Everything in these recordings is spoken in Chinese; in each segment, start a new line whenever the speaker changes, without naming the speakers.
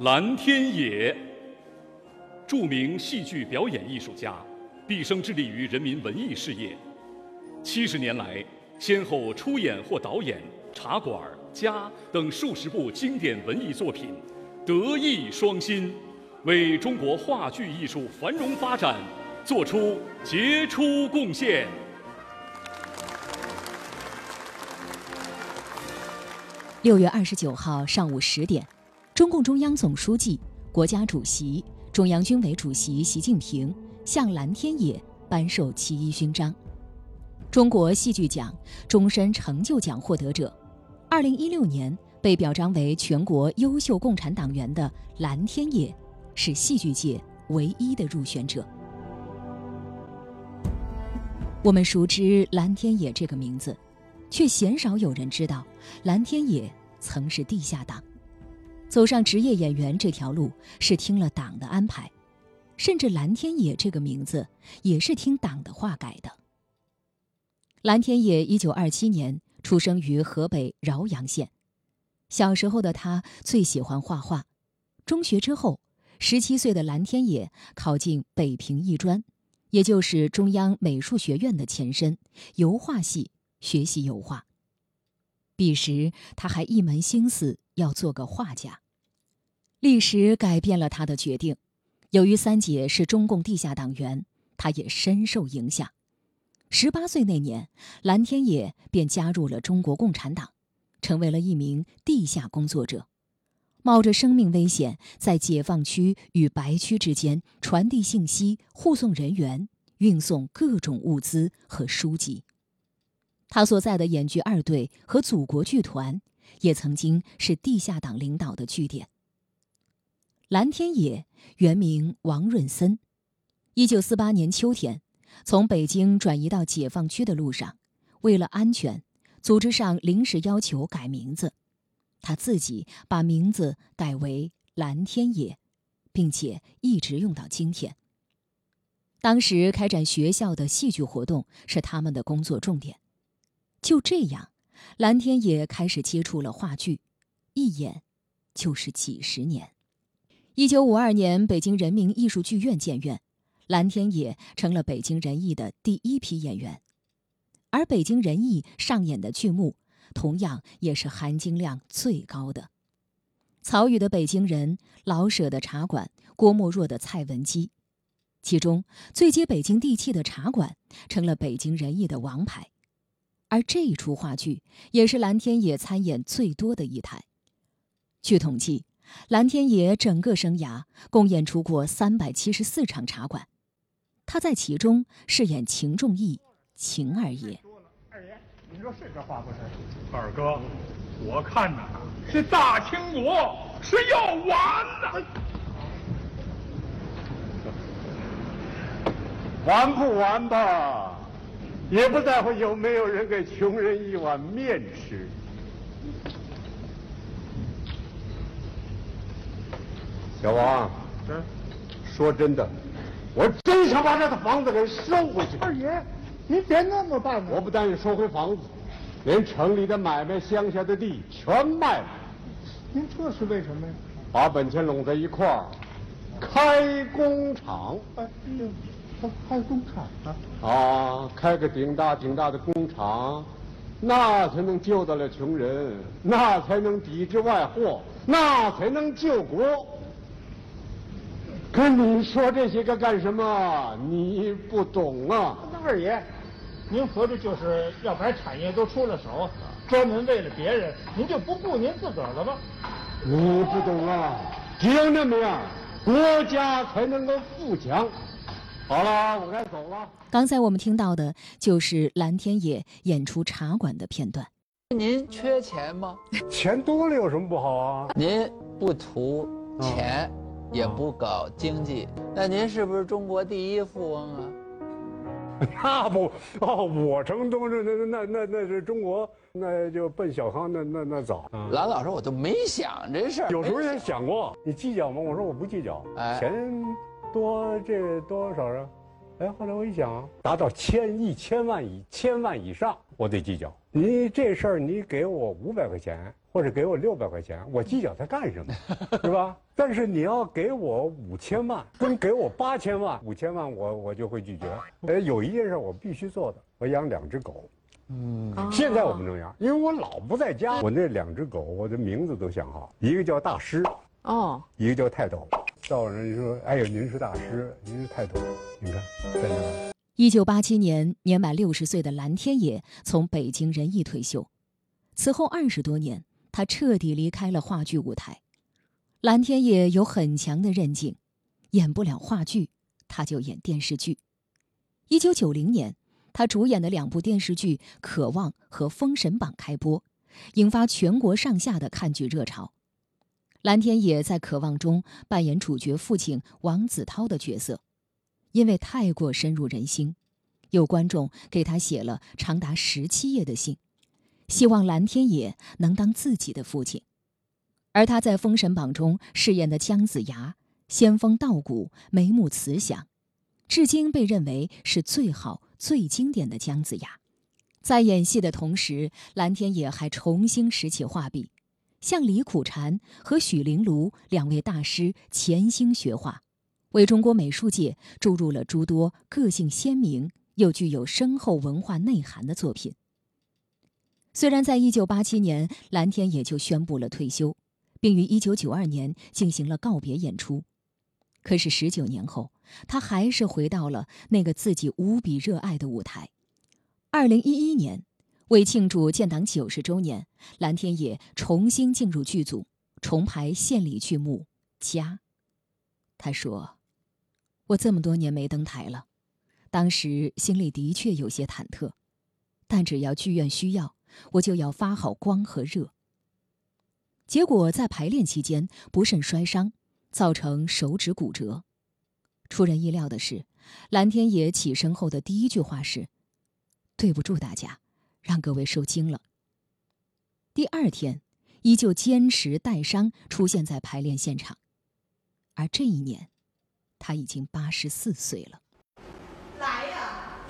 蓝天野，著名戏剧表演艺术家，毕生致力于人民文艺事业。七十年来，先后出演或导演《茶馆》《家》等数十部经典文艺作品，德艺双馨，为中国话剧艺术繁荣发展做出杰出贡献。
六月二十九号上午十点，中共中央总书记、国家主席、中央军委主席习近平向蓝天野颁授七一勋章。中国戏剧奖终身成就奖获得者，二零一六年被表彰为全国优秀共产党员的蓝天野，是戏剧界唯一的入选者。我们熟知蓝天野这个名字。却鲜少有人知道，蓝天野曾是地下党，走上职业演员这条路是听了党的安排，甚至蓝天野这个名字也是听党的话改的。蓝天野一九二七年出生于河北饶阳县，小时候的他最喜欢画画，中学之后，十七岁的蓝天野考进北平艺专，也就是中央美术学院的前身——油画系。学习油画。彼时，他还一门心思要做个画家。历史改变了他的决定。由于三姐是中共地下党员，他也深受影响。十八岁那年，蓝天野便加入了中国共产党，成为了一名地下工作者，冒着生命危险，在解放区与白区之间传递信息、护送人员、运送各种物资和书籍。他所在的演剧二队和祖国剧团，也曾经是地下党领导的据点。蓝天野原名王润森，一九四八年秋天，从北京转移到解放区的路上，为了安全，组织上临时要求改名字，他自己把名字改为蓝天野，并且一直用到今天。当时开展学校的戏剧活动是他们的工作重点。就这样，蓝天野开始接触了话剧，一演就是几十年。一九五二年，北京人民艺术剧院建院，蓝天野成了北京人艺的第一批演员。而北京人艺上演的剧目，同样也是含金量最高的。曹禺的《北京人》，老舍的《茶馆》，郭沫若的《蔡文姬》，其中最接北京地气的《茶馆》，成了北京人艺的王牌。而这一出话剧也是蓝天野参演最多的一台。据统计，蓝天野整个生涯共演出过三百七十四场茶馆，他在其中饰演秦仲义、秦二爷。
二爷，您说是这话不是？二哥，我看呐，这大清国是要完呐。
完不完吧？也不在乎有没有人给穷人一碗面吃。小王，嗯说真的，我真想把这套房子给收回去。
二爷，您别那么办
我不但收回房子，连城里的买卖、乡下的地全卖了。
您这是为什么呀？
把本钱拢在一块儿，开工厂。哎呦！
开工厂
啊！啊，开个顶大顶大的工厂，那才能救得了穷人，那才能抵制外货，那才能救国。跟你说这些个干什么？你不懂啊！
二爷，您合着就是要把产业都出了手，专门为了别人，您就不顾您自个儿了吗？
你不懂啊！只有那么样，国家才能够富强。好了，我该走了。
刚才我们听到的就是蓝天野演出茶馆的片段。
您缺钱吗？
钱多了有什么不好啊？
您不图钱，也不搞经济，那您是不是中国第一富翁啊？
那不哦，我成东那那那那那是中国，那就奔小康那那那早。
蓝老师，我就没想这事儿。
有时候也想过，你计较吗？我说我不计较，钱。多这多少啊？哎，后来我一想，达到千亿、千万以千万以上，我得计较。你这事儿，你给我五百块钱，或者。或者给我六百块钱，我计较它干什么，是吧？但是你要给我五千万，跟给我八千万，五千万我我就会拒绝。哎，有一件事我必须做的，我养两只狗。嗯，现在我不能养，因为我老不在家。我那两只狗，我的名字都想好，一个叫大师，哦，一个叫泰斗。到人说：“哎呦，您是大师，您是泰斗，你看在那。”
一九八七年，年满六十岁的蓝天野从北京人艺退休。此后二十多年，他彻底离开了话剧舞台。蓝天野有很强的韧劲，演不了话剧，他就演电视剧。一九九零年，他主演的两部电视剧《渴望》和《封神榜》开播，引发全国上下的看剧热潮。蓝天野在《渴望》中扮演主角父亲王子涛的角色。因为太过深入人心，有观众给他写了长达十七页的信，希望蓝天野能当自己的父亲。而他在《封神榜》中饰演的姜子牙，仙风道骨，眉目慈祥，至今被认为是最好、最经典的姜子牙。在演戏的同时，蓝天野还重新拾起画笔，向李苦禅和许玲庐两位大师潜心学画。为中国美术界注入了诸多个性鲜明又具有深厚文化内涵的作品。虽然在一九八七年，蓝天也就宣布了退休，并于一九九二年进行了告别演出，可是十九年后，他还是回到了那个自己无比热爱的舞台。二零一一年，为庆祝建党九十周年，蓝天野重新进入剧组，重排献礼剧目《家》。他说。我这么多年没登台了，当时心里的确有些忐忑，但只要剧院需要，我就要发好光和热。结果在排练期间不慎摔伤，造成手指骨折。出人意料的是，蓝天野起身后的第一句话是：“对不住大家，让各位受惊了。”第二天，依旧坚持带伤出现在排练现场，而这一年。他已经八十四岁了。
来呀！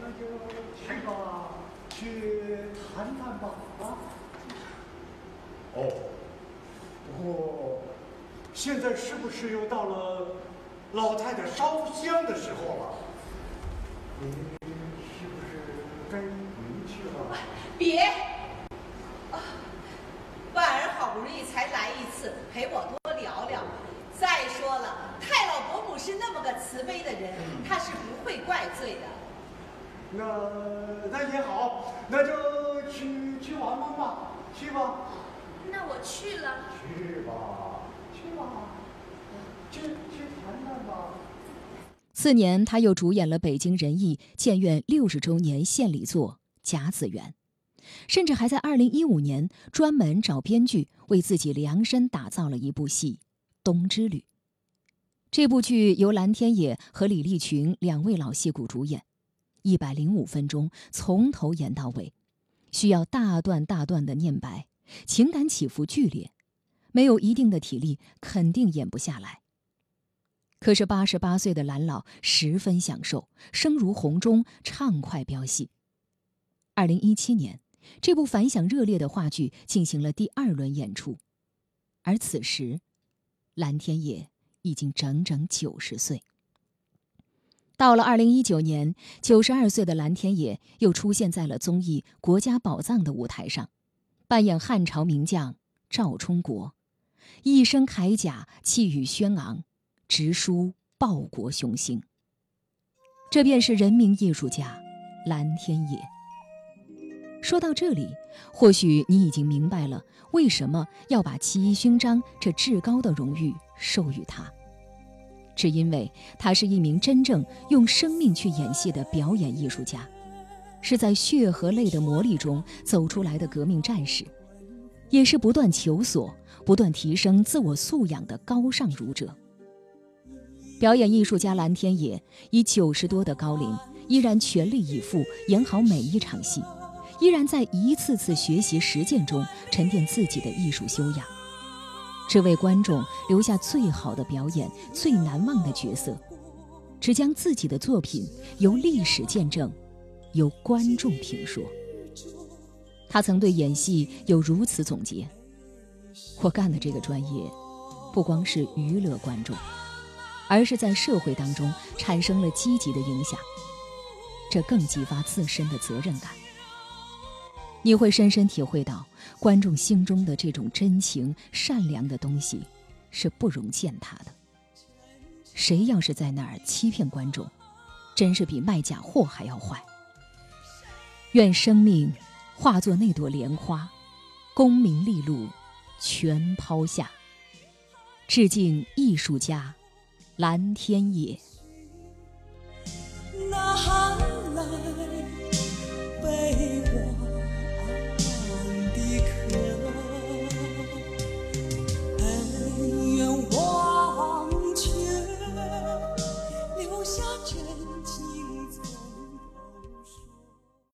那就去吧，去谈谈吧。啊。哦。不过，现在是不是又到了老太太烧香的时候了？你是不是该回去了？
别！啊，婉儿好不容易才来一次，陪我多聊聊。再说了。太老伯母是那么个慈悲的人，他是不会怪罪的。
那那也好，那就去去玩玩吧，去吧。
那我去了。
去吧，去吧，去去谈谈吧。
次年，他又主演了北京人艺建院六十周年献礼作《甲子园》，甚至还在二零一五年专门找编剧为自己量身打造了一部戏《冬之旅》。这部剧由蓝天野和李立群两位老戏骨主演，一百零五分钟从头演到尾，需要大段大段的念白，情感起伏剧烈，没有一定的体力肯定演不下来。可是八十八岁的蓝老十分享受，声如洪钟，畅快飙戏。二零一七年，这部反响热烈的话剧进行了第二轮演出，而此时，蓝天野。已经整整九十岁。到了二零一九年，九十二岁的蓝天野又出现在了综艺《国家宝藏》的舞台上，扮演汉朝名将赵充国，一身铠甲，气宇轩昂，直抒报国雄心。这便是人民艺术家蓝天野。说到这里，或许你已经明白了为什么要把七一勋章这至高的荣誉。授予他，只因为他是一名真正用生命去演戏的表演艺术家，是在血和泪的磨砺中走出来的革命战士，也是不断求索、不断提升自我素养的高尚儒者。表演艺术家蓝天野以九十多的高龄，依然全力以赴演好每一场戏，依然在一次次学习实践中沉淀自己的艺术修养。只为观众留下最好的表演、最难忘的角色，只将自己的作品由历史见证，由观众评说。他曾对演戏有如此总结：我干的这个专业，不光是娱乐观众，而是在社会当中产生了积极的影响，这更激发自身的责任感。你会深深体会到，观众心中的这种真情、善良的东西，是不容践踏的。谁要是在那儿欺骗观众，真是比卖假货还要坏。愿生命化作那朵莲花，功名利禄全抛下，致敬艺术家蓝天野。